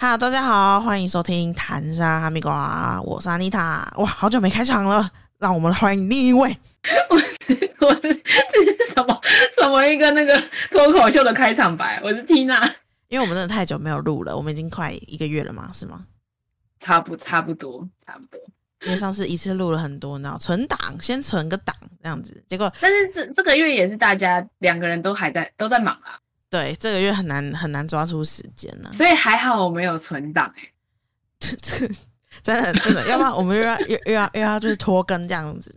哈，大家好，欢迎收听谈沙哈密瓜，我是安妮塔。哇，好久没开场了，让我们欢迎另一位。我是我是这是什么什么一个那个脱口秀的开场白？我是 Tina，因为我们真的太久没有录了，我们已经快一个月了嘛，是吗？差不差不多差不多。因为上次一次录了很多，你知道，存档先存个档这样子，结果但是这这个月也是大家两个人都还在都在忙啊，对这个月很难很难抓出时间呢、所以还好我没有存档 真的真的，要不然我们又要又又要又要就是拖更这样子。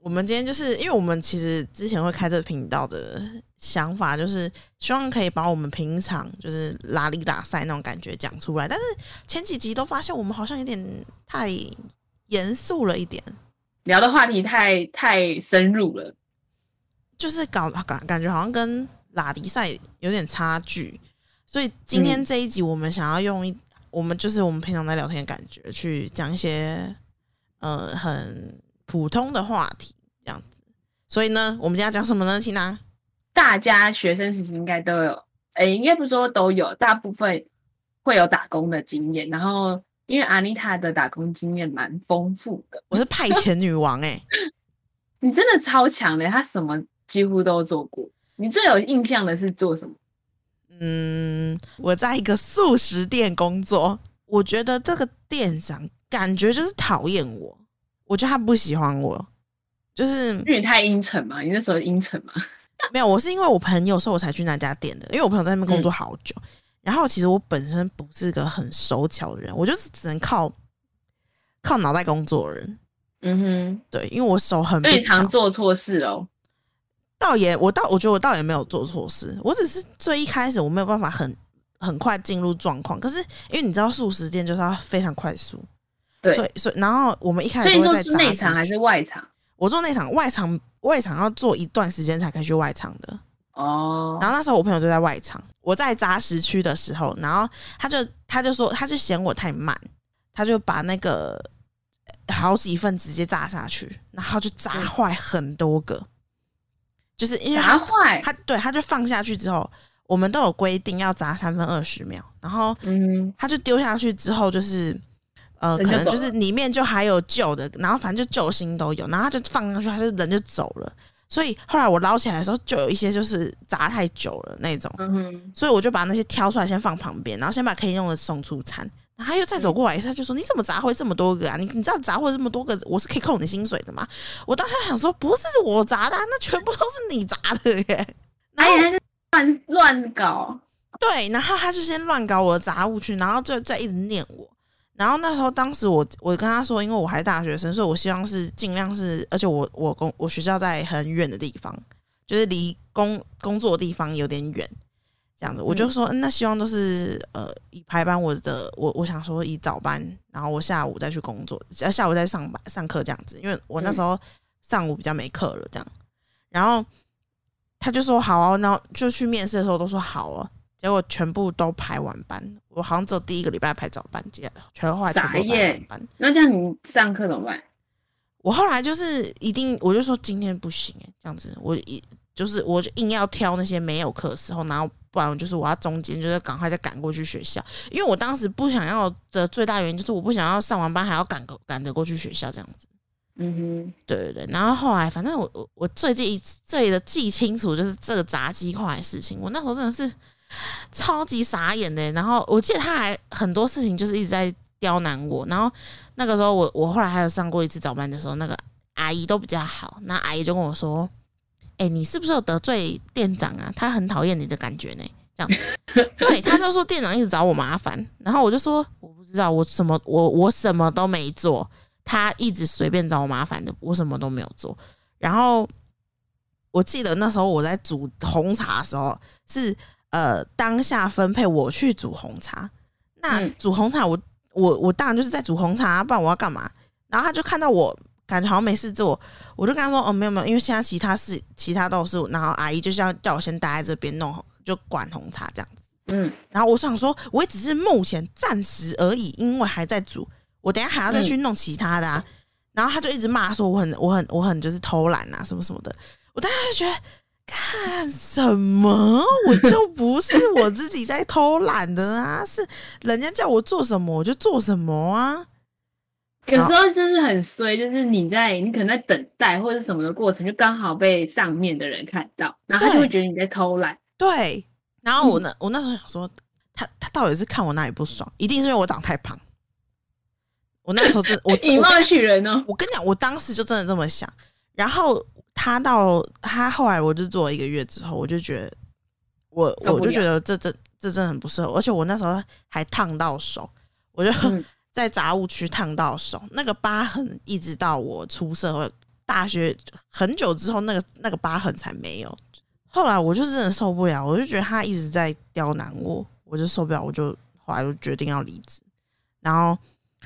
我们今天就是因为我们其实之前会开这个频道的想法，就是希望可以把我们平常就是拉力大赛那种感觉讲出来，但是前几集都发现我们好像有点太严肃了一点，聊的话题太太深入了。就是搞感感觉好像跟拉迪赛有点差距，所以今天这一集我们想要用一，我们就是我们平常在聊天的感觉去讲一些呃很普通的话题这样子。所以呢，我们今天要讲什么呢？Tina？大家学生时期应该都有，哎、应该不是说都有，大部分会有打工的经验。然后，因为阿妮塔的打工经验蛮丰富的，我是派遣女王哎、你真的超强的，她什么几乎都做过。你最有印象的是做什么？嗯，我在一个素食店工作，我觉得这个店长感觉就是讨厌我，我觉得他不喜欢我，就是因为你太阴沉嘛，你那时候阴沉嘛。没有，我是因为我朋友，所以我才去那家店的。因为我朋友在那边工作好久，然后其实我本身不是个很手巧的人，我就是只能靠靠脑袋工作的人。嗯哼对，因为我手很哼，所以常，做错事哦。倒也我倒我觉得我倒也没有做错事，我只是最一开始我没有办法很很快进入状况。可是因为你知道素食店就是要非常快速，对，所以所以然后我们一开所以说内场还是外场？我做内场，外场外场要做一段时间才可以去外场的。哦，然后那时候我朋友就在外场，我在杂食区的时候，然后他就他就说他就嫌我太慢，他就把那个呃好几份直接炸下去，然后就炸坏很多个，就是因为砸坏。他对他就放下去之后，我们都有规定要炸三分二十秒，然后嗯，他就丢下去之后就是。呃，可能就是里面就还有旧的，然后反正就旧新都有，然后他就放上去，他就人就走了。所以后来我捞起来的时候，就有一些就是炸太久了那种，嗯，所以我就把那些挑出来先放旁边，然后先把可以用的送出餐。然后他又再走过来一次，他就说：“你怎么砸会这么多个啊？你你知道砸会这么多个，我是可以扣你薪水的吗？”我当时想说：“不是我砸的啊、那全部都是你砸的耶。”然后还以为乱乱搞。对，然后他就先乱搞我的杂物去，然后就再一直念我。然后那时候，当时我我跟他说，因为我还是大学生，所以我希望是尽量是，而且我我工我学校在很远的地方，就是离工工作的地方有点远，这样子，我就说，嗯那希望都是呃以排班我的，我我想说以早班，然后我下午再去工作，呃下午再上班上课这样子，因为我那时候上午比较没课了这样，然后他就说好啊，然后就去面试的时候都说好哦，结果全部都排晚班，我好像只有第一个礼拜排早班，接全后来全排晚班。那这样你上课怎么办？我后来就是一定，我就说今天不行哎，这样子，我一就是我就硬要挑那些没有课的时候，然后不然就是我要中间就是赶快再赶过去学校，因为我当时不想要的最大原因就是我不想要上完班还要赶个赶着过去学校这样子。嗯哼对对对，然后后来反正我我我最记最的记清楚就是这个炸鸡块的事情，我那时候真的是超级傻眼的。然后我记得他还很多事情就是一直在刁难我，然后那个时候我我后来还有上过一次早班的时候，那个阿姨都比较好，那阿姨就跟我说：“哎、你是不是有得罪店长啊？他很讨厌你的感觉呢。”这样，对，他就说店长一直找我麻烦，然后我就说我不知道，我什么我我什么都没做，他一直随便找我麻烦的，我什么都没有做。然后我记得那时候我在煮红茶的时候，是呃当下分配我去煮红茶。那嗯煮红茶我，我我当然就是在煮红茶啊，不然我要干嘛？然后他就看到我感觉好像没事做，我就跟他说：“哦，没有没有，因为现在其他事其他都是，然后阿姨就是要叫我先待在这边弄，就管红茶这样子。”嗯然后我想说，我也只是目前暂时而已，因为还在煮，我等下还要再去弄其他的啊。然后他就一直骂说我很我很我很就是偷懒啊什么什么的，我当时就觉得，干什么？我就不是我自己在偷懒的啊，是人家叫我做什么我就做什么啊。有时候就是很衰，就是你在你可能在等待或者什么的过程，就刚好被上面的人看到，然后他就会觉得你在偷懒。对，然后我那、我那时候想说，他他到底是看我哪里不爽？一定是因为我长太胖。我那时候真我 以貌取人哦。我跟你讲，我当时就真的这么想。然后他到他后来，我就做了一个月之后，我就觉得我我就觉得这这这真的很不适合，而且我那时候还烫到手，我就嗯在杂物区烫到手，那个疤痕一直到我出社会大学很久之后，那个那个疤痕才没有。后来我就真的受不了，我就觉得他一直在刁难我，我就受不了，我就后来就决定要离职。然后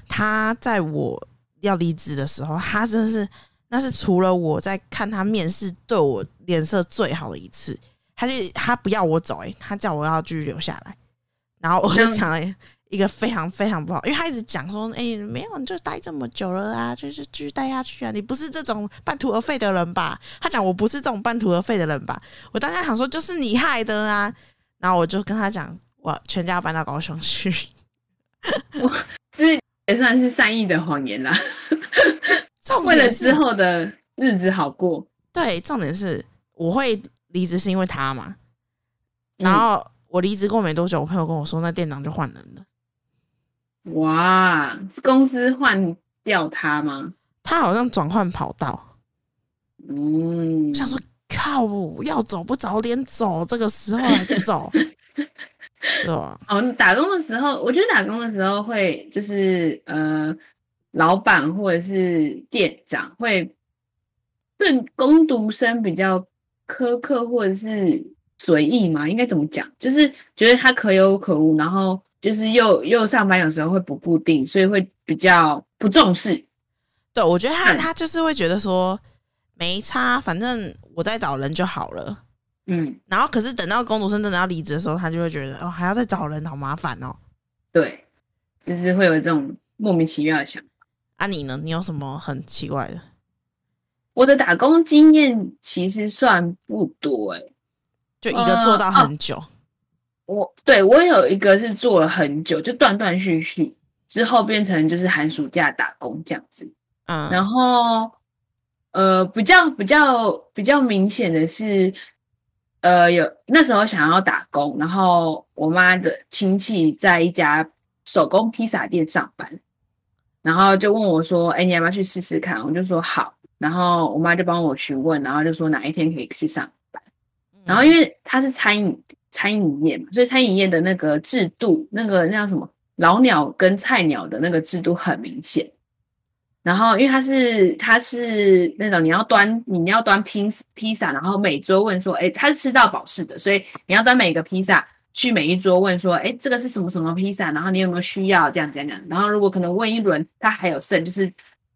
他在我要离职的时候，他真的是那是除了我在看他面试对我脸色最好的一次，他就他不要我走、欸，他叫我要继续留下来，然后我就讲了一个非常非常不好，因为他一直讲说，哎、没有，你就待这么久了啊，就是继续待下去啊，你不是这种半途而废的人吧？他讲我不是这种半途而废的人吧？我当时想说，就是你害的啊，然后我就跟他讲，我全家搬到高雄去。我这也算是善意的谎言啦，重为了之后的日子好过。对，重点是我会离职是因为他嘛，嗯然后我离职过没多久，我朋友跟我说，那店长就换人了。哇，是公司换掉他吗？他好像转换跑道，嗯，想说靠，要走不早点走，这个时候还不走，对吧？哦，打工的时候，我觉得打工的时候会就是呃，老板或者是店长会对工读生比较苛刻或者是随意嘛？应该怎么讲？就是觉得他可有可无，然后就是又又上班有时候会不固定，所以会比较不重视。对，我觉得他嗯他就是会觉得说没差，反正我再找人就好了。嗯，然后可是等到工读生真的要离职的时候，他就会觉得哦，还要再找人，好麻烦哦。对，就是会有这种莫名其妙的想法。啊，你呢？你有什么很奇怪的？我的打工经验其实算不多诶、就一个做到呃很久，我对我有一个是做了很久，就断断续续，之后变成就是寒暑假打工这样子。嗯，然后呃，比较比较比较明显的是，呃，有那时候想要打工，然后我妈的亲戚在一家手工披萨店上班，然后就问我说：“哎，你要不要去试试看？”我就说好，然后我妈就帮我询问，然后就说哪一天可以去上班。然后因为它是餐饮餐饮业嘛，所以餐饮业的那个制度，那个那叫什么老鸟跟菜鸟的那个制度很明显。然后因为它是它是那种你要端你要端披披萨，然后每桌问说，哎，它是吃到饱式的，所以你要端每个披萨去每一桌问说，哎，这个是什么什么披萨，然后你有没有需要这样这样这样。然后如果可能问一轮，它还有剩，就是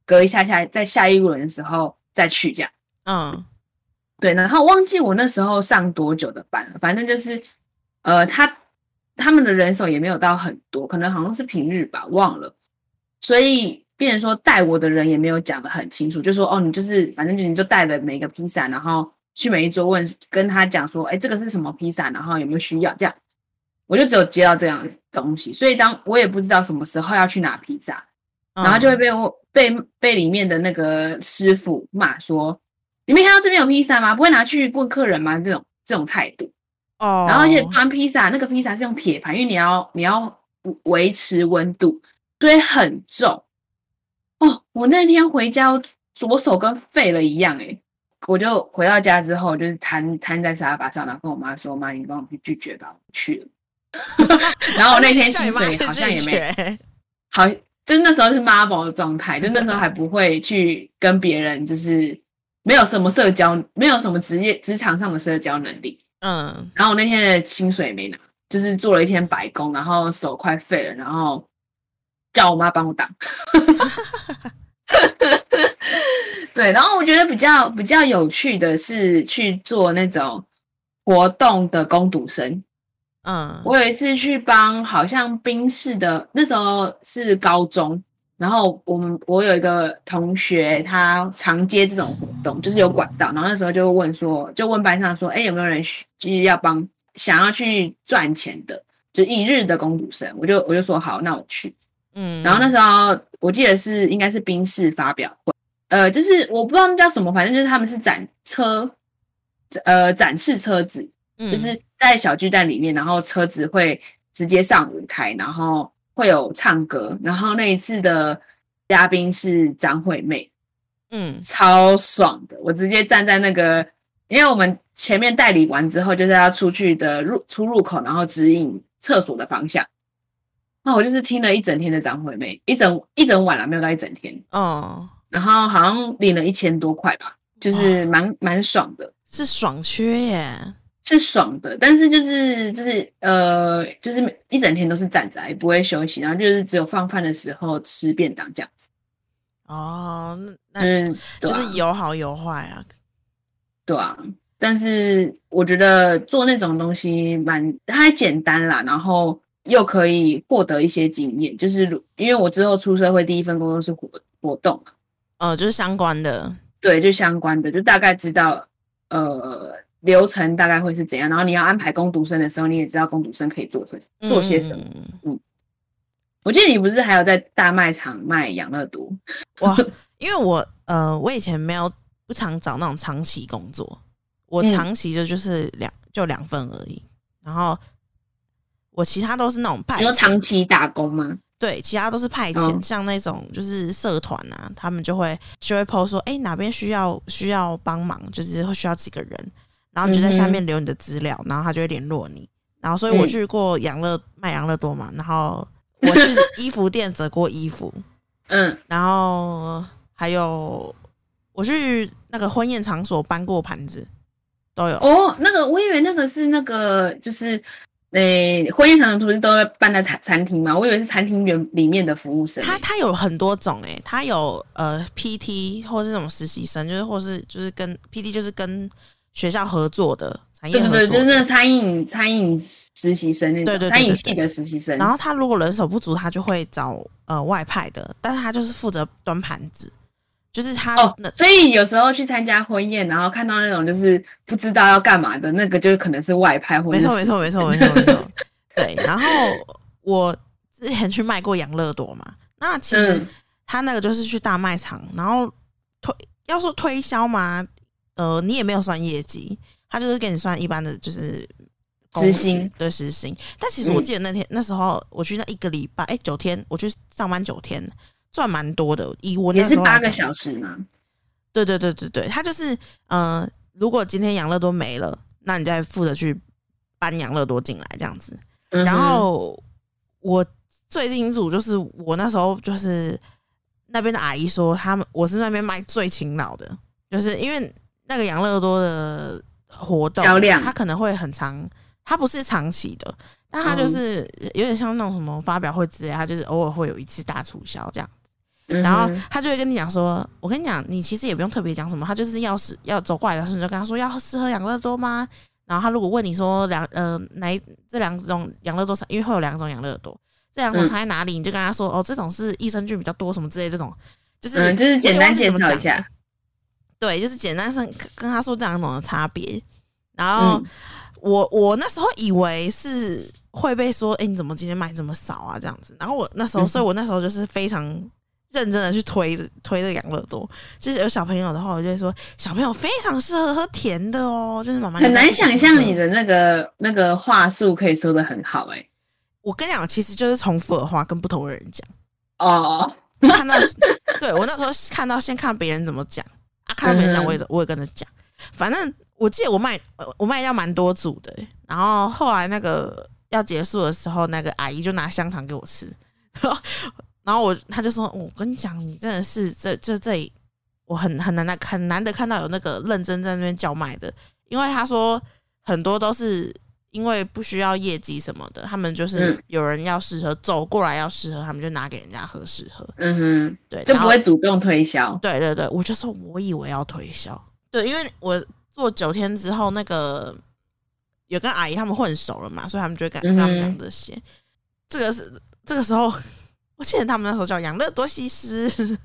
隔一下下在下一轮的时候再去这样。嗯对，然后忘记我那时候上多久的班了，反正就是，呃，他他们的人手也没有到很多，可能好像是平日吧，忘了，所以变成说带我的人也没有讲的很清楚，就说哦，你就是反正就你就带了每个披萨，然后去每一桌问，跟他讲说，哎，这个是什么披萨，然后有没有需要这样，我就只有接到这样的东西，所以当我也不知道什么时候要去拿披萨，嗯，然后就会被我被被里面的那个师傅骂说：“你没看到这边有披萨吗？不会拿去问客人吗？”这种这种态度。哦，然后而且端披萨，那个披萨是用铁盘，因为你要你要维持温度，所以很重。哦，我那天回家，左手跟废了一样诶、我就回到家之后，就是瘫瘫在沙发上，然后跟我妈说：“妈，你帮我去拒绝吧，我不去了。”然后我那天薪水好像也没 没，好，就是那时候是妈宝的状态，就那时候还不会去跟别人，就是没有什么社交，没有什么职业职场上的社交能力。嗯，然后我那天的薪水也没拿，就是做了一天白工，然后手快废了，然后叫我妈帮我挡。对，然后我觉得比较比较有趣的是去做那种活动的攻读生。嗯，我有一次去帮好像宾士的，那时候是高中，然后我们我有一个同学，他常接这种活动，就是有管道。然后那时候就问说，就问班上说，哎，有没有人就是要帮想要去赚钱的，就一日的工读生？我就我就说好，那我去。嗯，然后那时候我记得是应该是宾士发表会，呃，就是我不知道那叫什么，反正就是他们是展车，呃，展示车子，就是在小巨蛋里面，然后车子会直接上舞台，然后。会有唱歌，然后那一次的嘉宾是张惠妹，嗯，超爽的。我直接站在那个，因为我们前面代理完之后，就是要出去的入出入口，然后指引厕所的方向。那我就是听了一整天的张惠妹，一整一整晚了，没有到一整天。哦，然后好像领了一千多块吧，就是蛮蛮爽的，是爽缺耶。是爽的，但是就是就是呃，就是一整天都是站着，也不会休息，然后就是只有放饭的时候吃便当这样子。哦，那嗯，就是有好有坏啊。对啊，但是我觉得做那种东西蛮它简单啦，然后又可以获得一些经验。就是因为我之后出社会第一份工作是活活动，呃，就是相关的，对，就相关的，就大概知道呃。流程大概会是怎样？然后你要安排攻读生的时候，你也知道攻读生可以做些做些什么。嗯，我记得你不是还有在大卖场卖养乐多？哇，因为我呃，我以前没有不常找那种长期工作，我长期就就是两就两份而已。然后我其他都是那种派，你说长期打工吗？对，其他都是派遣，像那种就是社团啊，他们就会就会 post 说，哎，哪边需要需要帮忙，就是会需要几个人。然后你就在下面留你的资料，然后他就会联络你。然后，所以我去过养乐卖养乐多嘛，然后我去 衣服店折过衣服，嗯，然后还有我去那个婚宴场所搬过盘子，都有。哦，那个我以为那个是那个就是，诶，婚宴场所不是都会办在餐餐厅吗？我以为是餐厅员里面的服务生。他他有很多种诶，他有呃 PT 或是这种实习生，就是或是就是跟 PT 就是跟。学校合作的产业对对对，就是那餐饮餐饮实习生那种餐饮系的实习生。然后他如果人手不足，他就会找呃外派的，但是他就是负责端盘子，就是他。哦，所以有时候去参加婚宴，然后看到那种就是不知道要干嘛的那个，就可能是外派或者。没错没错没错没错没错。对，然后我之前去卖过养乐多嘛，那其实他那个就是去大卖场，然后推要说推销嘛。呃，你也没有算业绩，他就是给你算一般的，就是时薪对时薪。但其实我记得那天那时候我去那一个礼拜，哎，九天我去上班九天，赚蛮多的。以我也是八个小时吗？对对对对对，他就是呃，如果今天养乐多没了，那你再负责去搬养乐多进来这样子。然后我最清楚就是我那时候就是那边的阿姨说，他们我是那边卖最勤劳的，就是因为。那个养乐多的活动销量，它可能会很长，它不是长期的，但它就是有点像那种什么发表会之类，它就是偶尔会有一次大促销这样。然后他就会跟你讲说：“我跟你讲，你其实也不用特别讲什么，他就是要是要走过来的时候，你就跟他说要适合养乐多吗？然后他如果问你说两呃哪这两种养乐多，因为会有两种养乐多，这两种差在哪里？你就跟他说哦，这种是益生菌比较多什么之类这种，就是就是简单介绍一下。”对，就是简单上跟他说这两种的差别，然后我我那时候以为是会被说，哎，你怎么今天买这么少啊？这样子，然后我那时候，所以我那时候就是非常认真的去推推这个养乐多，就是有小朋友的话，我就会说小朋友非常适合喝甜的哦，就是妈妈很难想象你的那个那个话术可以说的很好，哎，我跟你讲，其实就是重复的话跟不同的人讲。哦，看到 对我那时候看到先看别人怎么讲。看别人讲，我也我也跟着讲。反正我记得我卖我卖掉蛮多组的，然后后来那个要结束的时候，那个阿姨就拿香肠给我吃，然后我他就说：“我跟你讲，你真的是这这这里我很很难的很难得看到有那个认真在那边叫卖的，因为他说很多都是。”因为不需要业绩什么的，他们就是有人要试喝，走过来要试喝，他们就拿给人家喝试喝。嗯哼，对，就不会主动推销。对对对，我就说我以为要推销。对，因为我做九天之后，那个有跟阿姨他们混熟了嘛，所以他们就会跟他们讲这些。这个是这个时候，我记得他们那时候叫养乐多西施，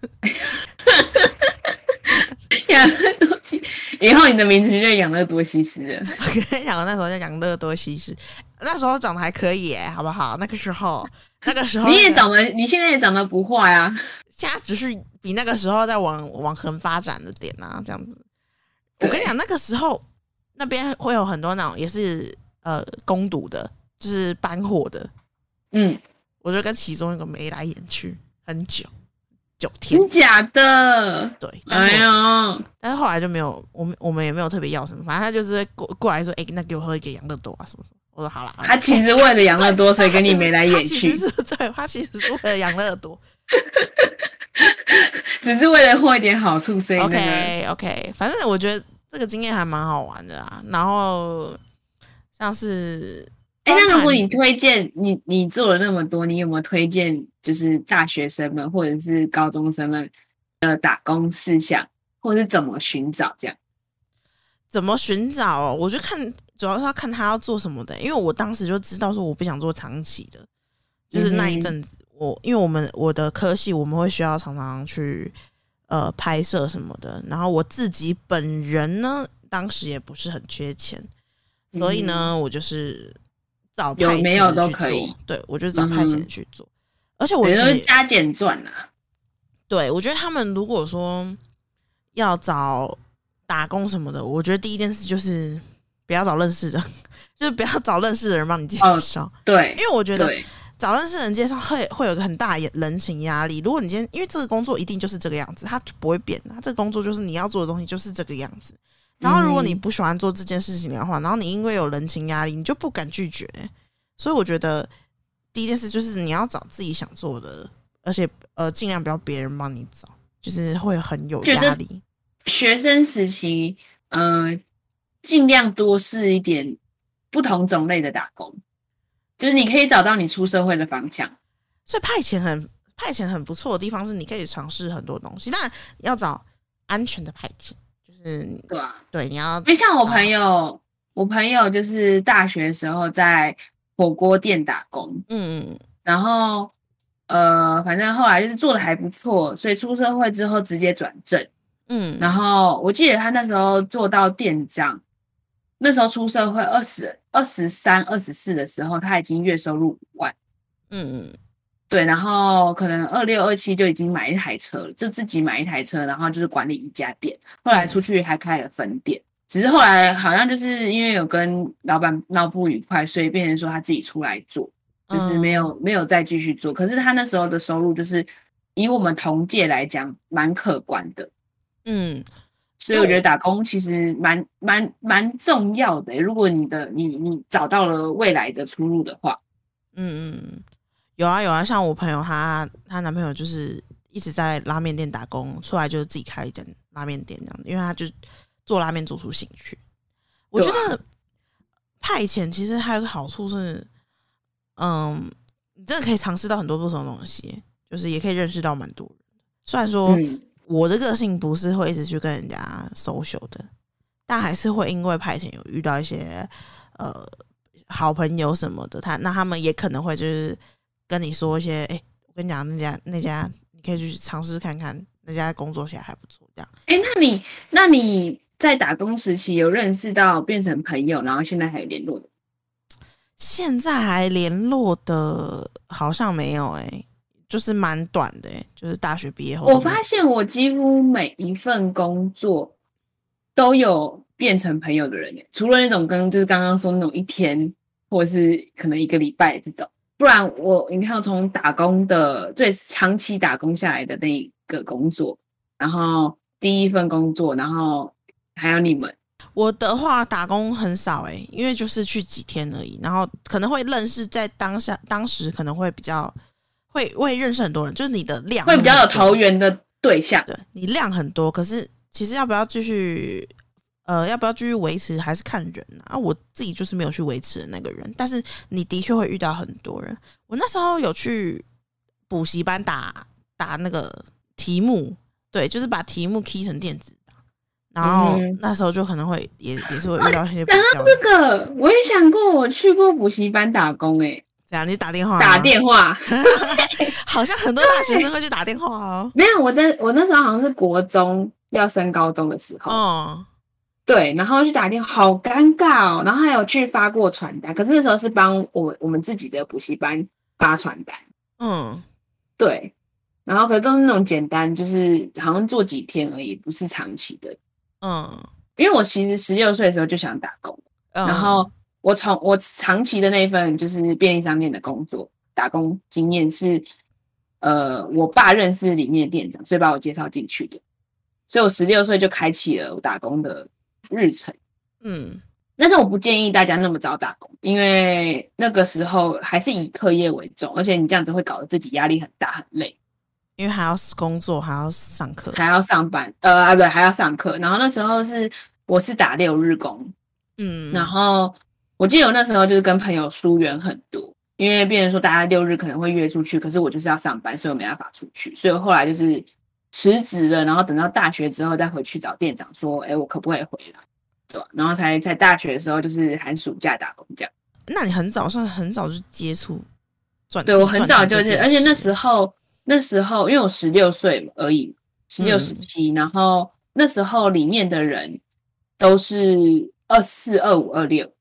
养乐多西，以后你的名字就叫养乐多西施了。我跟你讲，我那时候叫养乐多西施，那时候长得还可以耶，好不好？那个时候，那个时候你也长得，你现在也长得不坏啊。现在只是比那个时候在往往横发展的点啊，这样子。我跟你讲，那个时候那边会有很多那种也是呃攻读的，就是搬货的，嗯，我就跟其中一个眉来眼去很久，九天真。假的？对，但是哎呀、但是后来就没有，我们我们也没有特别要什么，反正他就是过过来说，哎、那给我喝一个养乐多啊什么什么。我说好啦，好啦他其实为了养乐多，所以跟你眉来眼去 对，他其实是为了养乐多。只是为了获一点好处，所以 OK OK，反正我觉得这个经验还蛮好玩的啊。然后像是，哎、那如果你推荐你你做了那么多，你有没有推荐就是大学生们或者是高中生们的打工事项，或是怎么寻找这样？怎么寻找哦、我就看，主要是要看他要做什么的。因为我当时就知道说我不想做长期的，就是那一阵子，我因为我们我的科系我们会需要常常去呃拍摄什么的，然后我自己本人呢，当时也不是很缺钱，所以呢，我就是找派遣没有的去做都可以，对我就找派遣去做。而且我我觉得加减赚啊，对，我觉得他们如果说要找打工什么的，我觉得第一件事就是不要找认识的，就是不要找认识的人帮你介哦绍，对因为我觉得，找认识的人介绍会会有一个很大的人情压力。如果你今天因为这个工作一定就是这个样子，它不会变，它这个工作就是你要做的东西就是这个样子。然后如果你嗯不喜欢做这件事情的话，然后你因为有人情压力，你就不敢拒绝。所以我觉得第一件事就是你要找自己想做的，而且呃尽量不要别人帮你找，就是会很有压力。学生时期，嗯、尽量多试一点不同种类的打工，就是你可以找到你出社会的方向。所以派遣很派遣很不错的地方是，你可以尝试很多东西，但要找安全的派遣，就是对啊，对你要因为像我朋友，我朋友就是大学的时候在火锅店打工，嗯嗯然后呃，反正后来就是做的还不错，所以出社会之后直接转正。嗯，然后我记得他那时候做到店长，那时候出社会二十二十三、二十四的时候，他已经月收入五万。嗯嗯对，然后可能二六二七就已经买一台车了，就自己买一台车，然后就是管理一家店。后来出去还开了分店，只是后来好像就是因为有跟老板闹不愉快，所以变成说他自己出来做，就是没有、没有再继续做。可是他那时候的收入就是以我们同届来讲蛮可观的，嗯，所以我觉得打工其实蛮蛮蛮重要的欸、如果你的你你找到了未来的出路的话，嗯嗯嗯，有啊有啊，像我朋友她她男朋友就是一直在拉面店打工，出来就是自己开一间拉面店这样子，因为他就做拉面做出兴趣。我觉得派遣其实还有个好处是，嗯，你真的可以尝试到很多不同的东西，就是也可以认识到蛮多人。虽然说嗯，我的个性不是会一直去跟人家 social 的，但还是会因为派遣有遇到一些呃好朋友什么的，他那他们也可能会就是跟你说一些，哎、我跟你讲那家那家你可以去尝试看看，那家工作起来还不错，这样。哎，那你那你在打工时期有认识到变成朋友，然后现在还有联络的？现在还联络的好像没有哎、就是蛮短的哎、就是大学毕业后。我发现我几乎每一份工作都有变成朋友的人耶，除了那种跟就是刚刚说那种一天或者是可能一个礼拜这种，不然我你看我从打工的最长期打工下来的那一个工作，然后第一份工作，然后还有你们，我的话打工很少诶、因为就是去几天而已，然后可能会认识在当下当时可能会比较会会认识很多人，就是你的量会比较有投缘的对象。对你量很多，可是其实要不要继续呃要不要继续维持还是看人啊。我自己就是没有去维持的那个人，但是你的确会遇到很多人。我那时候有去补习班打打那个题目，对，就是把题目 key 成电子档，然后嗯那时候就可能会也也是会遇到一些比讲到这个，我也想过我去过补习班打工、欸，怎样？你打电话？打电话？好像很多大学生会去打电话哦。没有，我在我那时候好像是国中要升高中的时候。哦。对，然后去打电话，好尴尬哦。然后还有去发过传单，可是那时候是帮我我们自己的补习班发传单。嗯，对。然后可是都是那种简单，就是好像做几天而已，不是长期的。嗯，因为我其实十六岁的时候就想打工，然后我从我长期的那份就是便利商店的工作打工经验是，呃，我爸认识里面的店长，所以把我介绍进去的。所以我十六岁就开启了我打工的。日程，嗯，但是我不建议大家那么早打工，因为那个时候还是以课业为重，而且你这样子会搞得自己压力很大很累，因为还要工作，还要上课，还要上班，呃啊不对，还要上课。然后那时候是我是打六日工，嗯，然后我记得我那时候就是跟朋友疏远很多，因为别人说大家六日可能会约出去，可是我就是要上班，所以我没办法出去，所以后来就是。辞职了，然后等到大学之后再回去找店长说：“哎，我可不可以回来？”对吧？然后才在大学的时候就是寒暑假打工这样。那你很早算很早就接触转？对我很早就是，而且那时候那时候因为我十六岁而已，十六十七，然后那时候里面的人都是二四二五二六，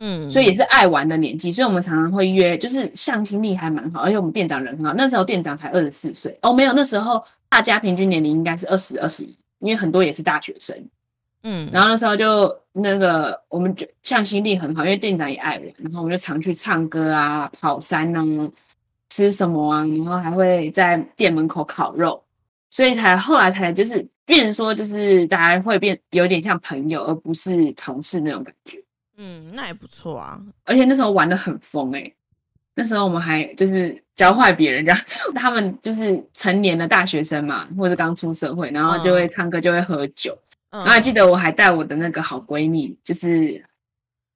嗯，所以也是爱玩的年纪，所以我们常常会约，就是向心力还蛮好，而且我们店长人很好。那时候店长才二十四岁哦，没有那时候。大家平均年龄应该是二十二十一，因为很多也是大学生，嗯，然后那时候就那个我们就向心力很好，因为店长也爱玩，然后我们就常去唱歌啊、跑山啊、吃什么啊，然后还会在店门口烤肉，所以才后来才就是变说就是大家会变有点像朋友，而不是同事那种感觉。嗯，那也不错啊，而且那时候玩的很疯哎。那时候我们还就是教坏别人，这样他们就是成年的大学生嘛，或者刚出社会，然后就会唱歌，就会喝酒。然后记得我还带我的那个好闺蜜，就是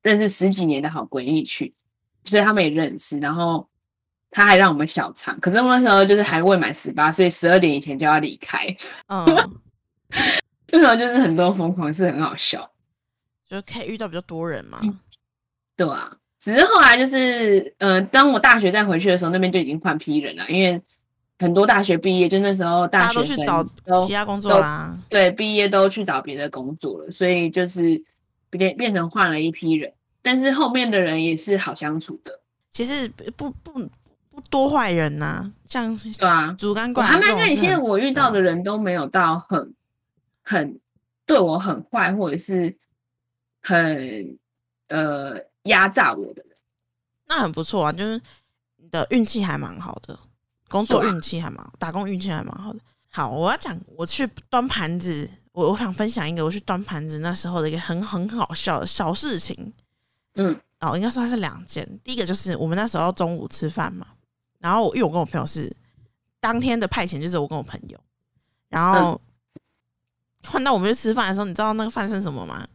认识十几年的好闺蜜去，所以他们也认识。然后他还让我们小唱，可是那时候就是还未满十八岁，十二点以前就要离开。嗯，那时候就是很多疯狂，是很好笑，就是可以遇到比较多人嘛。对啊。只是后来就是，呃，当我大学再回去的时候，那边就已经换批人了，因为很多大学毕业，就那时候大学生找其他工作啦，对，毕业都去找别的工作了，所以就是变变成换了一批人，但是后面的人也是好相处的，其实不不不多坏人呐，像对啊，竹竿怪，还蛮看，现在我遇到的人都没有到很很对我很坏，或者是很呃。压榨我的人，那很不错啊，就是你的运气还蛮好的，工作运气还蛮，打工运气还蛮好的。好，我要讲我去端盘子，我我想分享一个我去端盘子那时候的一个很很好笑的小事情。嗯，哦，应该说它是两件。第一个就是我们那时候中午吃饭嘛，然后因为我跟我朋友是当天的派遣，就是我跟我朋友，然后换到我们去吃饭的时候，你知道那个饭剩什么吗？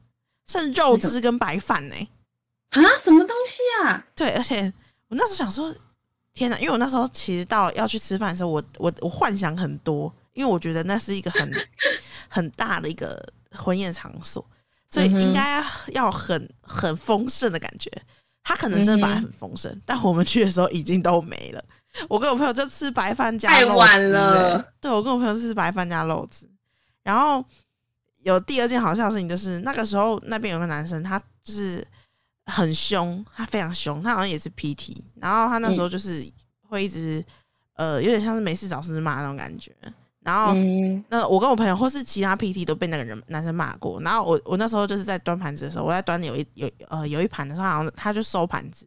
剩肉汁跟白饭呢。啊，什么东西啊？对，而且我那时候想说，天哪！因为我那时候其实到要去吃饭的时候，我我我幻想很多，因为我觉得那是一个很 很大的一个婚宴场所，所以应该要很很丰盛的感觉。他可能真的本来很丰盛，但我们去的时候已经都没了。我跟我朋友就吃白饭加肉汁，对我跟我朋友吃白饭加肉汁。然后有第二件好笑的事情，就是那个时候那边有个男生，他就是。很凶，他非常凶，他好像也是 PT，然后他那时候就是会一直呃，有点像是没事找事骂那种感觉。然后那我跟我朋友或是其他 PT 都被那个人男生骂过。然后我我那时候就是在端盘子的时候，我在端有一有呃有一盘的时候，好像他就收盘子，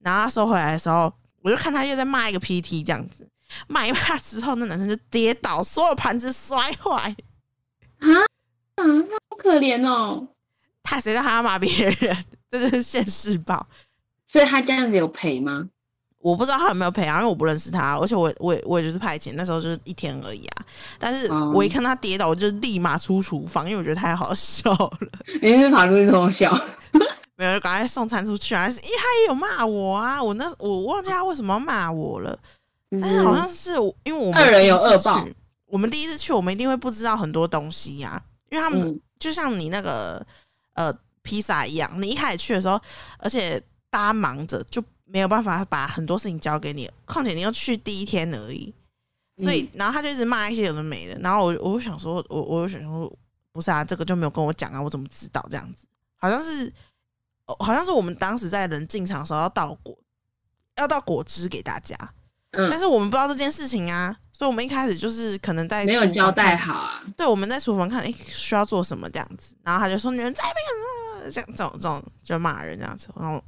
然后他收回来的时候，我就看他又在骂一个 PT 这样子，骂一骂之后，那男生就跌倒，所有盘子摔坏。啊啊，好可怜哦！他谁叫他要骂别人？这就是现世报，所以他这样子有赔吗？我不知道他有没有赔啊，因为我不认识他，而且我我我也就是派遣，那时候就是一天而已啊。但是我一看他跌倒，我就立马出厨房，因为我觉得太好笑了。你是跑出去偷笑？没有，赶快送餐出去啊！因为他也有骂我啊，我那我忘记他为什么要骂我了。但是好像是因为我们二人有恶报，我们第一次去，我们一定会不知道很多东西呀。因为他们就像你那个呃。披萨一样，你一开始去的时候，而且大家忙着，就没有办法把很多事情交给你，况且你又去第一天而已，所以、嗯然后他就一直骂一些有的没的，然后我我就想说，我我就想说，不是啊，这个就没有跟我讲啊，我怎么知道这样子？好像是，哦好像是我们当时在人进场的时候要倒果，要倒果汁给大家，嗯但是我们不知道这件事情啊，所以我们一开始就是可能在没有交代好啊。对，我们在厨房看，哎、需要做什么这样子，然后他就说你们在那边这样这种这种就骂人这样子，然后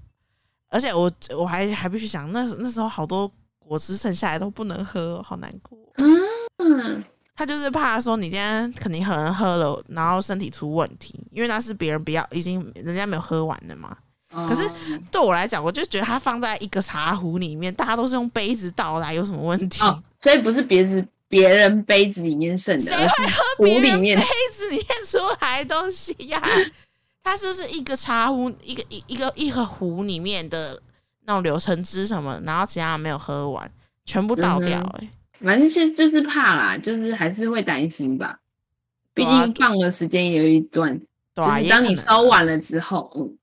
而且我我还还必须想，那那时候好多果汁剩下来都不能喝，好难过。嗯，他就是怕说你今天肯定可能喝了，然后身体出问题，因为那是别人不要已经人家没有喝完的嘛。可是哦对我来讲，我就觉得它放在一个茶壶里面，大家都是用杯子倒来，有什么问题？哦，所以不是别子别人杯子里面剩的，谁会而是壶别人里面杯子里面出来的东西呀、它就是一个茶壶，一个一一个一个壶里面的那种柳橙汁什么，然后其他人没有喝完，全部倒掉、嗯欸。反正是就是怕啦，就是还是会担心吧。毕竟放的时间也有一段，对啊，就是当你也可能收完了之后，嗯，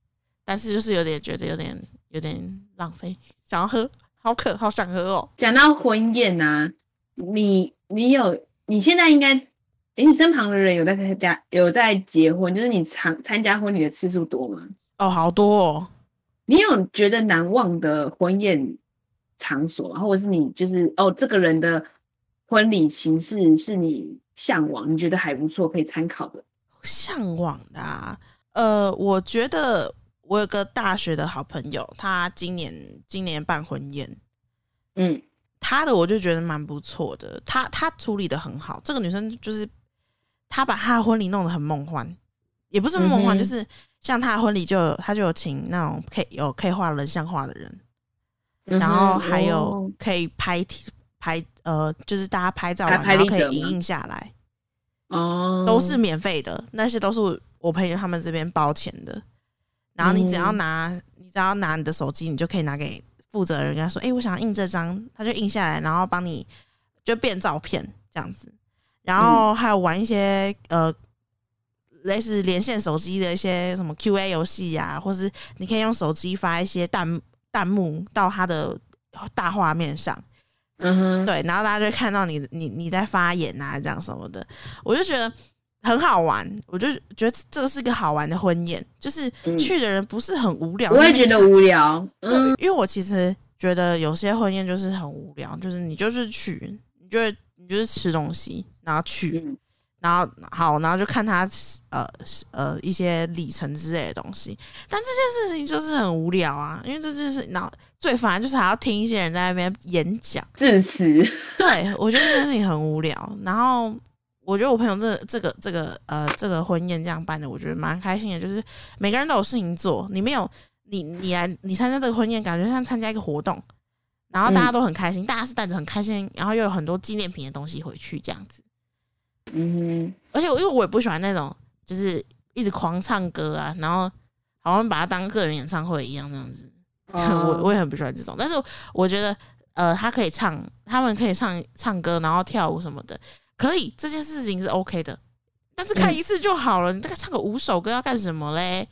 但是就是有点觉得有点有点浪费，想要喝，好渴，好想喝哦。讲到婚宴呐、你你有你现在应该，诶，你身旁的人有在参加有在结婚，就是你参参加婚礼的次数多吗？哦，好多哦。你有觉得难忘的婚宴场所吗，或者是你就是哦，这个人的婚礼形式是你向往，你觉得还不错，可以参考的？向往的、啊。呃，我觉得我有个大学的好朋友，他今年今年办婚宴，嗯他的我就觉得蛮不错的，他他处理的很好。这个女生就是她把她的婚礼弄得很梦幻，也不是梦幻，嗯就是像她的婚礼就有她就有请那种可以有可以画人像画的人，嗯，然后还有哦可以拍拍呃，就是大家拍照然后可以影印下来，哦，都是免费的，那些都是我朋友他们这边包钱的。然后你只要嗯拿，你只要拿你的手机，你就可以拿给负责人，跟他说：“哎、我想要印这张。”他就印下来，然后帮你就变照片这样子。然后还有玩一些呃类似连线手机的一些什么 Q&A 游戏呀，或是你可以用手机发一些弹弹幕到他的大画面上。嗯哼，对，然后大家就看到你你你在发言啊，这样什么的，我就觉得很好玩，我就觉得这个是一个好玩的婚宴，就是嗯去的人不是很无聊，我也觉得无无聊，嗯，因为我其实觉得有些婚宴就是很无聊，就是你就是去，你就会你就是吃东西，然后去，嗯然后好，然后就看他呃呃一些里程之类的东西，但这件事情就是很无聊啊，因为这件事，然后最烦就是还要听一些人在那边演讲。致辞，对，我觉得这件事情很无聊。然后我觉得我朋友这这个这个呃这个婚宴这样办的，我觉得蛮开心的。就是每个人都有事情做，你没有你你来你参加这个婚宴，感觉像参加一个活动，然后大家都很开心，大家是带着很开心，然后又有很多纪念品的东西回去这样子。嗯而且我因为我也不喜欢那种就是一直狂唱歌啊，然后好像把它当个人演唱会一样那样子。哼，我我也很不喜欢这种，但是我觉得呃，他可以唱，他们可以唱唱歌，然后跳舞什么的，可以这件事情是 OK 的。但是看嗯一次就好了，你大概唱个五首歌要干什么嘞？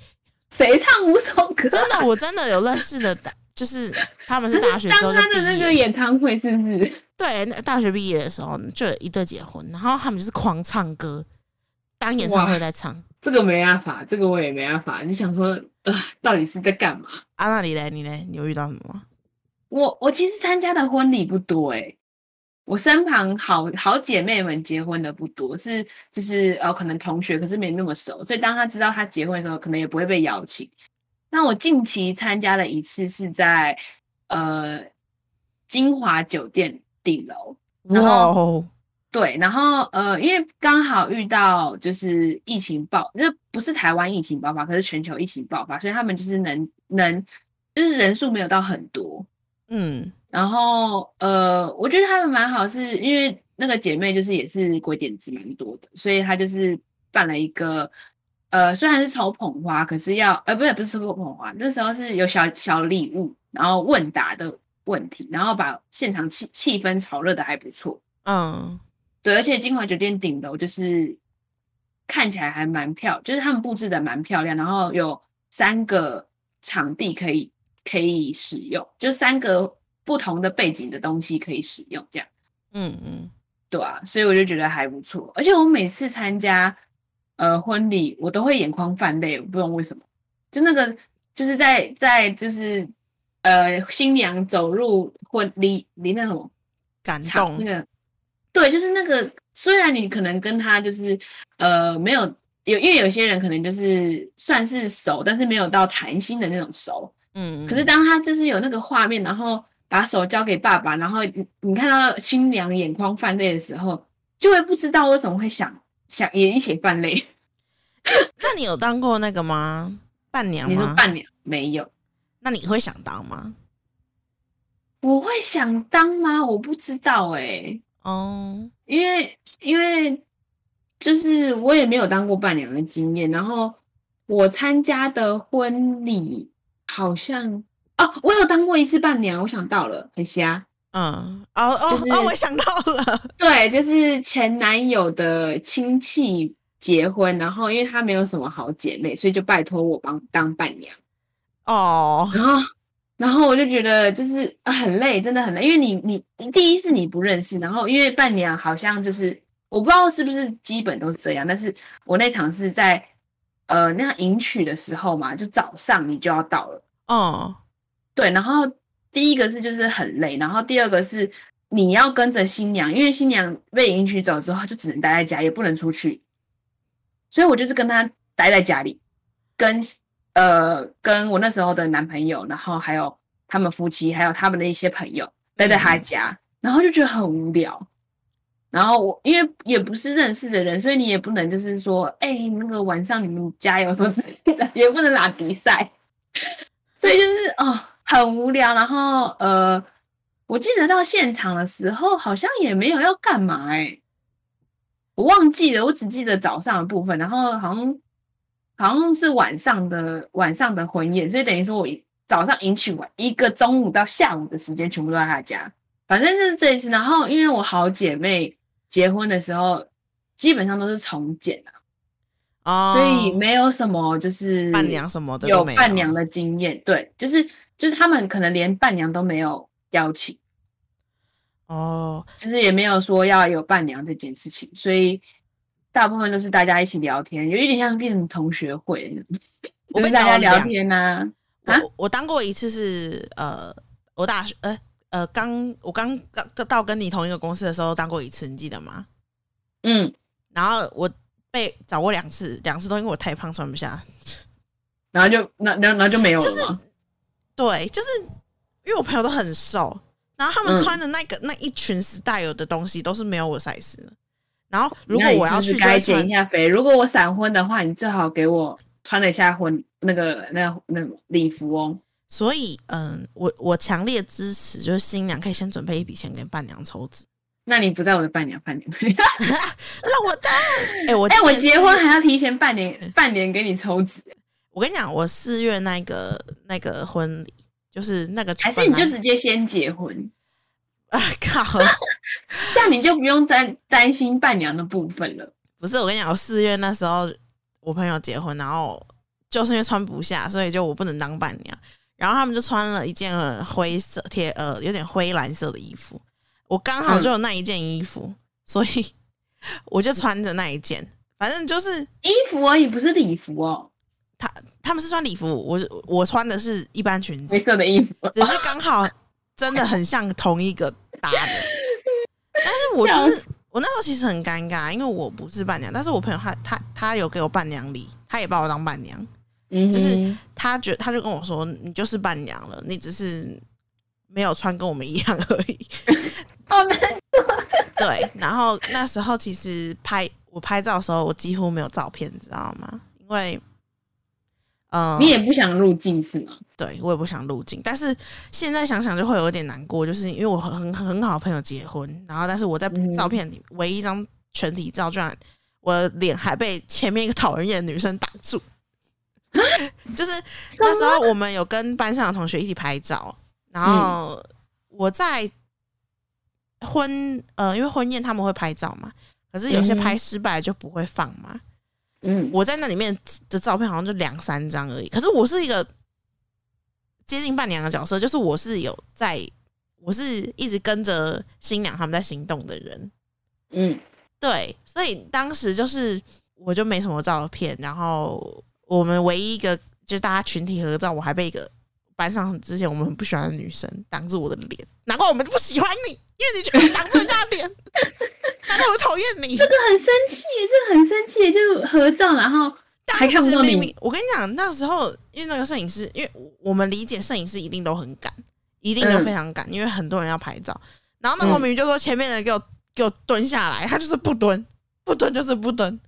谁唱五首歌？真的，我真的有认识的，就是他们是大学之后当他的那个，演唱会是不是？对，那大学毕业的时候就有一对结婚，然后他们就是狂唱歌，当演唱会在唱。这个没办法，这个我也没办法。你想说，呃，到底是在干嘛？啊，那你嘞？你嘞？你有遇到什么吗？我我其实参加的婚礼不多诶、我身旁好好姐妹们结婚的不多，是就是呃可能同学，可是没那么熟，所以当他知道他结婚的时候，可能也不会被邀请。那我近期参加了一次，是在呃金华酒店顶楼，然哇后哦，对，然后呃，因为刚好遇到就是疫情爆，就不是台湾疫情爆发，可是全球疫情爆发，所以他们就是能能就是人数没有到很多，嗯然后呃，我觉得他们蛮好，是因为那个姐妹就是也是鬼点子蛮多的，所以她就是办了一个呃，虽然是抽捧花，可是要呃不是不是抽捧花，那时候是有小小礼物，然后问答的问题，然后把现场气气氛炒热的还不错。嗯对，而且金华酒店顶楼就是看起来还蛮漂，就是他们布置的蛮漂亮，然后有三个场地可以可以使用，就三个不同的背景的东西可以使用，这样嗯嗯，对啊，所以我就觉得还不错。而且我每次参加呃婚礼，我都会眼眶泛泪，我不知道为什么，就那个就是在在就是呃新娘走入婚礼离那种感动场那，个，对，就是那个，虽然你可能跟他就是呃没有有，因为有些人可能就是算是熟，但是没有到谈心的那种熟。嗯，可是当他就是有那个画面，然后把手交给爸爸，然后你你看到新娘眼眶泛泪的时候，就会不知道为什么会想想也一起泛泪。那你有当过那个吗？伴娘你说吗？伴娘没有？那你会想当吗？我会想当吗？我不知道哎、哦，因为因为就是我也没有当过伴娘的经验，然后我参加的婚礼好像哦，我有当过一次伴娘，我想到了，很瞎。嗯，哦哦就是哦，我想到了，对，就是前男友的亲戚结婚，然后因为他没有什么好姐妹，所以就拜托我帮当伴娘。哦，然后，然后我就觉得就是呃很累，真的很累，因为你你你第一是你不认识，然后因为伴娘好像就是我不知道是不是基本都是这样，但是我那场是在呃那样迎娶的时候嘛，就早上你就要到了，哦，对，然后第一个是就是很累，然后第二个是你要跟着新娘，因为新娘被迎娶走之后就只能待在家，也不能出去，所以我就是跟她待在家里，跟呃跟我那时候的男朋友，然后还有他们夫妻，还有他们的一些朋友待在他家，然后就觉得很无聊。然后我因为也不是认识的人，所以你也不能就是说，哎、那个晚上你们加油什么之类的，也不能拉比赛，所以就是哦很无聊。然后呃，我记得到现场的时候好像也没有要干嘛哎、我忘记了，我只记得早上的部分，然后好像好像是晚上的晚上的婚宴，所以等于说我一早上迎娶完一个中午到下午的时间全部都在他家，反正就是这一次。然后因为我好姐妹结婚的时候基本上都是重剪啊，哦，所以没有什么就是伴娘什么的有伴娘的经验，对，就是就是他们可能连伴娘都没有邀请。哦，就是也没有说要有伴娘这件事情，所以大部分都是大家一起聊天，有一点像变成同学会，我跟大家聊天呐、啊我我当过一次是呃，我大学呃呃刚我刚刚到跟你同一个公司的时候当过一次，你记得吗？嗯，然后我被找过两次，两次都因为我太胖穿不下。然后就那那然后就没有了吗？对，就是因为我朋友都很瘦，然后他们嗯穿的那个、那一群 style 的东西都是没有我 size 的。然后如果我要去，该减一下肥。如果我闪婚的话，你最好给我穿了一下婚那个那个那个礼服哦。所以嗯，我我强烈支持，就是新娘可以先准备一笔钱给伴娘抽脂，那你不在我的伴娘半年，让 我当。哎、我哎、我结婚还要提前半年半年给你抽脂，我跟你讲，我四月那个那个婚礼，就是那个还是你就直接先结婚，啊靠，这样你就不用担担心伴娘的部分了。不是我跟你讲，我四月那时候我朋友结婚，然后就是因为穿不下，所以就我不能当伴娘，然后他们就穿了一件呃灰色贴呃有点灰蓝色的衣服，我刚好就有那一件衣服，所以我就穿着那一件，反正就是衣服而已，不是礼服哦，他们是穿礼服，我是我穿的是一般裙子黑，色的衣服。只是刚好真的很像同一个搭的，但是我就是我那时候其实很尴尬，因为我不是伴娘，但是我朋友他他他有给我伴娘礼，他也把我当伴娘，嗯，就是他觉他就跟我说你就是伴娘了，你只是没有穿跟我们一样而已。好难。对，然后那时候其实拍我拍照的时候，我几乎没有照片，你知道吗？因为嗯，你也不想入境是吗？对我也不想入境，但是现在想想就会有点难过，就是因为我很很很好的朋友结婚，然后但是我在嗯照片里唯一一张全体照，居然我的脸还被前面一个讨人厌的女生挡住。就是那时候我们有跟班上的同学一起拍照，然后我在婚呃，因为婚宴他们会拍照嘛，可是有些拍失败就不会放嘛。嗯，我在那里面的照片好像就两三张而已。可是我是一个接近伴娘的角色，就是我是有在，我是一直跟着新娘他们在行动的人。嗯，对，所以当时就是我就没什么照片，然后我们唯一一个就是大家群体合照，我还被一个班上之前我们很不喜欢的女生挡住我的脸，难怪我们不喜欢你，因为你居然挡住人家脸，难怪我讨厌你。这个很生气，这个很生气，就合照，然后还看不到你当时明明，我跟你讲，那时候因为那个摄影师，因为我们理解摄影师一定都很赶，一定都非常赶，因为很多人要拍照。然后那时候嗯明明就说前面的人给我给我蹲下来，他就是不蹲，不蹲就是不蹲。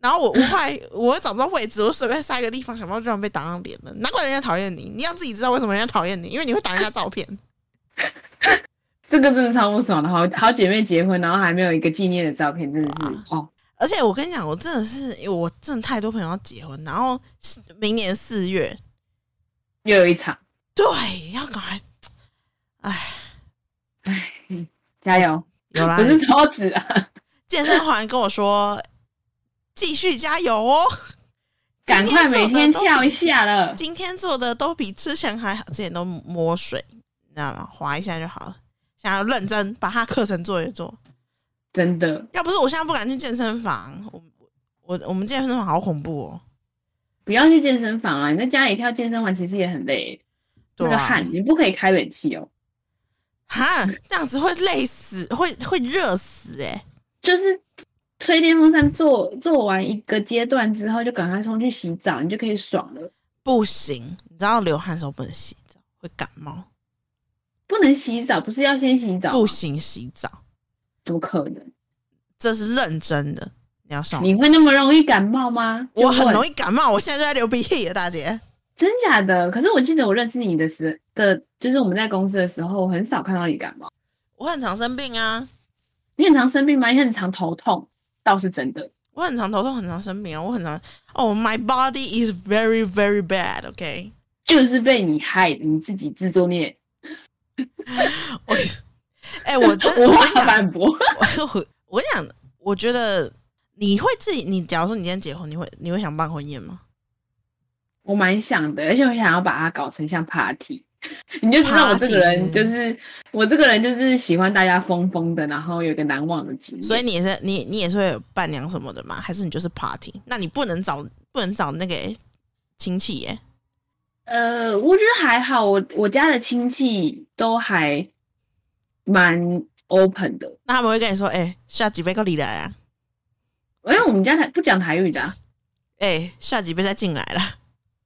然后我我后来 我又找不到位置，我随便塞一个地方，想不到居然被挡上脸了。难怪人家讨厌你，你要自己知道为什么人家讨厌你，因为你会挡人家照片。这个真的超不爽的，好好姐妹结婚，然后还没有一个纪念的照片，真的是哦，而且我跟你讲，我真的是我真的太多朋友要结婚，然后明年四月，又有一场，对，要赶快，哎，唉，加油！有啦，不是抽纸啊，健身环跟我说，继续加油哦，赶快每天跳一下。了。今天做的都比之前还好，之前都摸水，你知道吗？划一下就好了。想要认真把他课程做一做。真的要不是我现在不敢去健身房，我我我们健身房好恐怖哦。不要去健身房啊！你在家里跳健身房其实也很累，那个汗你不可以开冷气哦。哈，这样子会累死，会会热死哎、就是吹电风扇做做完一个阶段之后，就赶快冲去洗澡，你就可以爽了。不行，你知道流汗的时候不能洗澡，会感冒。不能洗澡，不是要先洗澡？不行，洗澡怎么可能？这是认真的。你要上，你会那么容易感冒吗？我很容易，易感冒，我现在就在流鼻涕了，大姐。真假的？可是我记得我认识你的时的，就是我们在公司的时候，我很少看到你感冒。我很常生病啊，你很常生病吗？你很常头痛，倒是真的。我很常头痛，很常生病啊，我很常哦、m y body is very very bad，OK、就是被你害的，你自己自作孽。我哎、我真 我无法我跟你，反驳。我我讲，我觉得你会自己，你假如说你今天结婚，你会你会想办婚宴吗？我蛮想的，而且我想要把它搞成像 party，你就知道我这个人就是我这个人就是喜欢大家疯疯的，然后有个难忘的经验。所以你也是你你也是会有伴娘什么的吗？还是你就是 party？那你不能找不能找那个亲戚耶？呃，我觉得还好，我我家的亲戚都还蛮 open 的，那他们会跟你说，哎、下几杯够你来啊？因为我们家台不讲台语的啊、哎、下几杯再进来了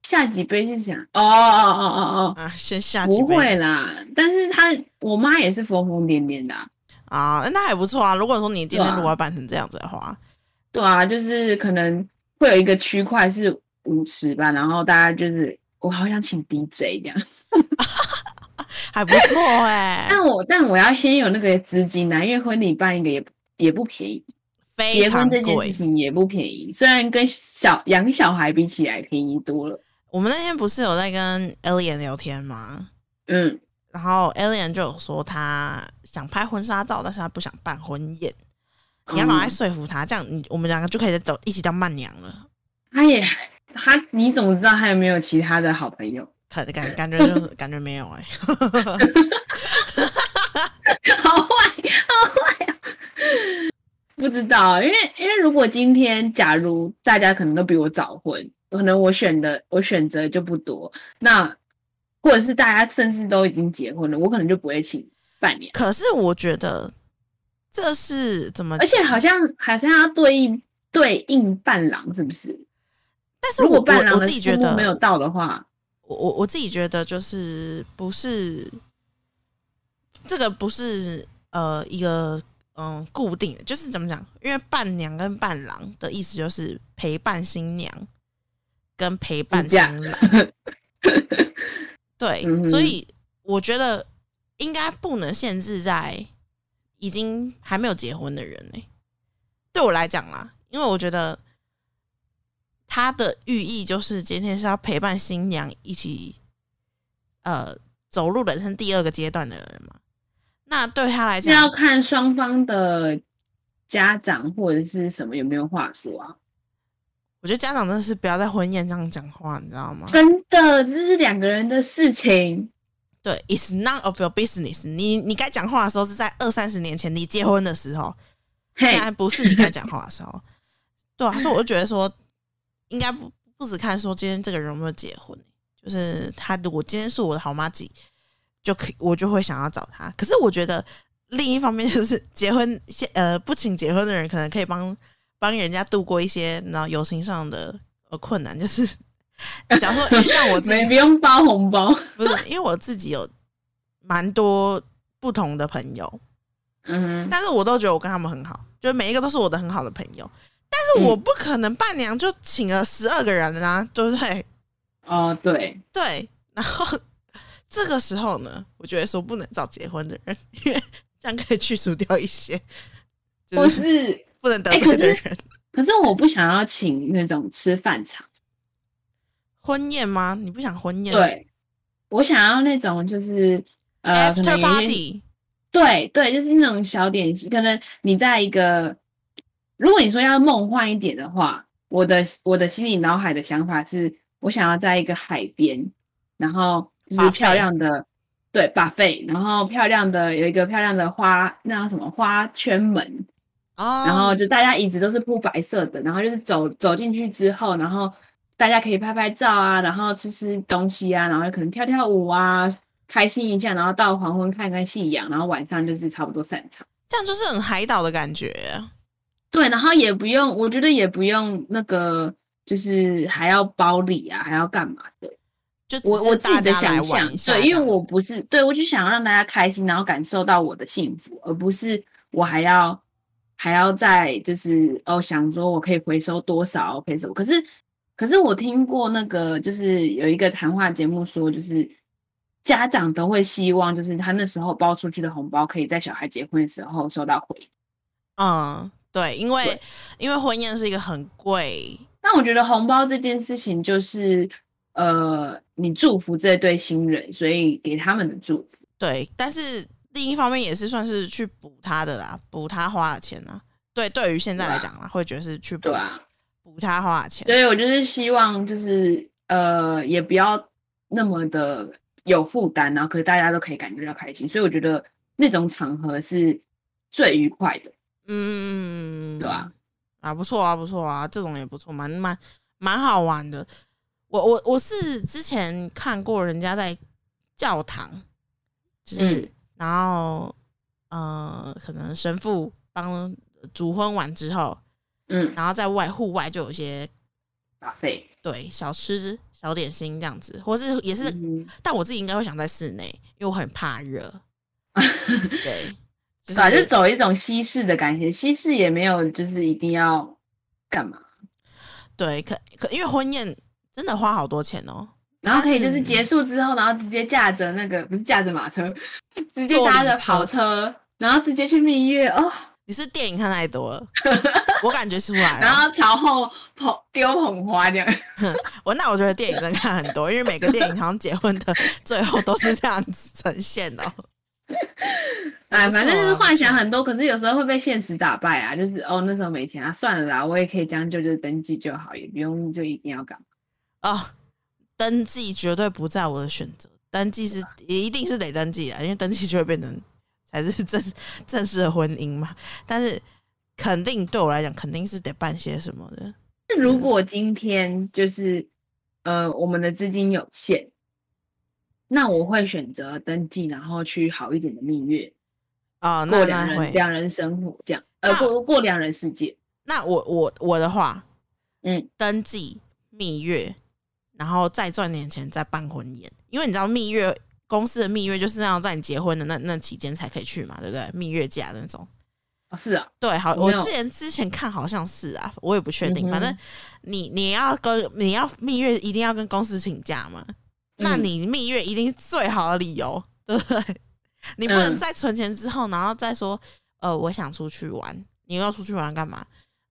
下几杯是想哦哦哦哦哦。啊，先下哦，几杯。不会啦，但是他我妈也是疯疯癫癫的、啊，啊，那还不错啊。如果说你今天如果要办成这样子的话，对啊，就是可能会有一个区块是舞池吧，然后大家就是我好想请 DJ 这样，还不错哎、但我但我要先有那个资金啊，因为婚礼办一个也不也不便宜，非结婚这件事贵。情也不便宜，虽然跟小养小孩比起来便宜多了，我们那天不是有在跟 Alien 聊天吗？嗯，然后 Alien 就有说他想拍婚纱照，但是他不想办婚宴。你要赶快嗯说服他，这样你我们两个就可以走一起当伴娘了。他也他你怎么知道他有没有其他的好朋友？可感感觉就是感觉没有哎、好坏，好坏啊！不知道，因为因为如果今天假如大家可能都比我早婚，可能我选的我选择就不多，那或者是大家甚至都已经结婚了，我可能就不会请伴娘，可是我觉得这是怎么？而且好像好像要对应对应伴郎，是不是？但是如果伴郎的自己觉得没有到的话，我我我自己觉得就是不是这个不是呃一个嗯固定的，就是怎么讲？因为伴娘跟伴郎的意思就是陪伴新娘跟陪伴新度假郎，对，嗯所以我觉得应该不能限制在已经还没有结婚的人呢、对我来讲啦，因为我觉得它的寓意就是今天是要陪伴新娘一起呃走入人生第二个阶段的人嘛。那对他来是要，看双方的家长或者是什么有没有话说啊。我觉得家长真的是不要在婚宴这样讲话，你知道吗？真的，这是两个人的事情。对，It's none of your business 你。你该讲话的时候是在二三十年前你结婚的时候，现在不是你该讲话的时候。对啊，所以我就觉得说，应该不不只看说今天这个人有没有结婚，就是他如果今天是我的好妈姐，就可以我就会想要找他。可是我觉得另一方面就是结婚先呃不请结婚的人，可能可以帮帮人家度过一些然后友情上的呃困难，就是。假如说像我自己不用包红包，不是因为我自己有蛮多不同的朋友，嗯，但是我都觉得我跟他们很好，就每一个都是我的很好的朋友。但是我不可能伴娘就请了十二个人啊，对不对？哦，对对。然后 这个时候呢，我觉得说不能找结婚的人，因为这样可以去除掉一些不是不能得罪的人。可是我不想要请那种吃饭场。婚宴吗？你不想婚宴？对，我想要那种就是呃，after party。对对，就是那种小点心。可能你在一个，如果你说要梦幻一点的话，我的我的心里脑海的想法是，我想要在一个海边，然后就是漂亮的对 buffet，然后漂亮的有一个漂亮的花，那叫什么花圈门哦，然后就大家椅子都是铺白色的，然后就是走走进去之后，然后。大家可以拍拍照啊，然后吃吃东西啊，然后可能跳跳舞啊，开心一下，然后到黄昏看看夕阳，然后晚上就是差不多散场，这样就是很海岛的感觉。对，然后也不用，我觉得也不用那个，就是还要包礼啊，还要干嘛的？就我我自己的想象，对，因为我不是，对我就想要让大家开心，然后感受到我的幸福，而不是我还要还要再就是哦想说我可以回收多少，可以什么？可是。可是我听过那个，就是有一个谈话节目说，就是家长都会希望，就是他那时候包出去的红包，可以在小孩结婚的时候收到回。嗯，对，因为因为婚宴是一个很贵。那我觉得红包这件事情，就是呃，你祝福这对新人，所以给他们的祝福。对，但是另一方面也是算是去补他的啦，补他花的钱啊。对，对于现在来讲啊，会觉得是去补。啊补他花的钱，所以我就是希望，就是呃，也不要那么的有负担，然后可是大家都可以感觉到开心，所以我觉得那种场合是最愉快的，嗯，对啊？啊，不错啊，不错啊，这种也不错，蛮蛮蛮好玩的。我我我是之前看过人家在教堂，就是然后呃，可能神父帮主婚完之后。嗯，然后在外户外就有一些打费，对小吃小点心这样子，或是也是，但我自己应该会想在室内，因为我很怕热。对，反正走一种西式的感觉，西式也没有就是一定要干嘛。对，可可因为婚宴真的花好多钱哦，然后可以就是结束之后，然后直接驾着那个不是驾着马车，直接搭着跑车，然后直接去蜜月哦。你是电影看太多了，我感觉出来。然后朝后捧丢捧花这样。我那我觉得电影真看很多，因为每个电影好像结婚的 最后都是这样子呈现的。哎，反正就是幻想很多，可是有时候会被现实打败啊。就是哦，那时候没钱啊，算了啦，我也可以将就，就是登记就好，也不用就一定要干嘛。哦，登记绝对不在我的选择，登记是一定是得登记啊，因为登记就会变成。才是正正式的婚姻嘛，但是肯定对我来讲，肯定是得办些什么的。那如果今天就是呃，我们的资金有限，那我会选择登记，然后去好一点的蜜月啊，过两人两人生活这样，呃，过过两人世界。那我我我的话，嗯，登记蜜月，然后再赚点钱再办婚宴，因为你知道蜜月。公司的蜜月就是要在你结婚的那那期间才可以去嘛，对不对？蜜月假那种，哦，是啊，对，好，我之前之前看好像是啊，我也不确定，反正你你要跟你要蜜月一定要跟公司请假嘛，那你蜜月一定是最好的理由，对不对？你不能在存钱之后，然后再说，呃，我想出去玩，你要出去玩干嘛？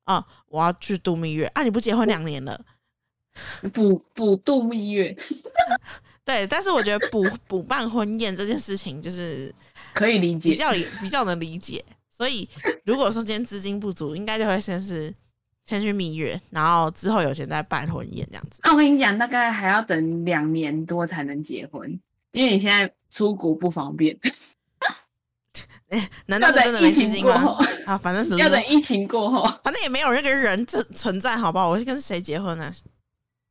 啊，我要去度蜜月啊！你不结婚两年了，补补度蜜月。对，但是我觉得补补办婚宴这件事情就是可以理解，比较比较能理解。所以如果说今天资金不足，应该就会先是先去蜜月，然后之后有钱再办婚宴这样子。那我跟你讲，大概还要等两年多才能结婚，因为你现在出国不方便，难道要是真的没等疫情资金吗过后？，啊，反正要等疫情过后。反正也没有那个人存存在，好不好？我是跟谁结婚呢、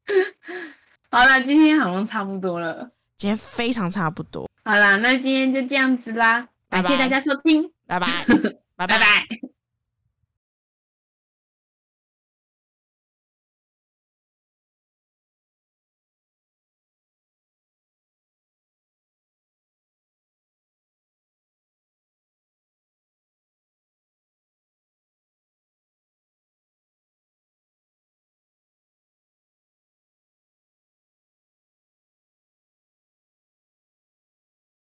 好了，今天好像差不多了。今天非常差不多，好啦，那今天就这样子啦，感谢大家收听，拜。拜，拜。拜拜。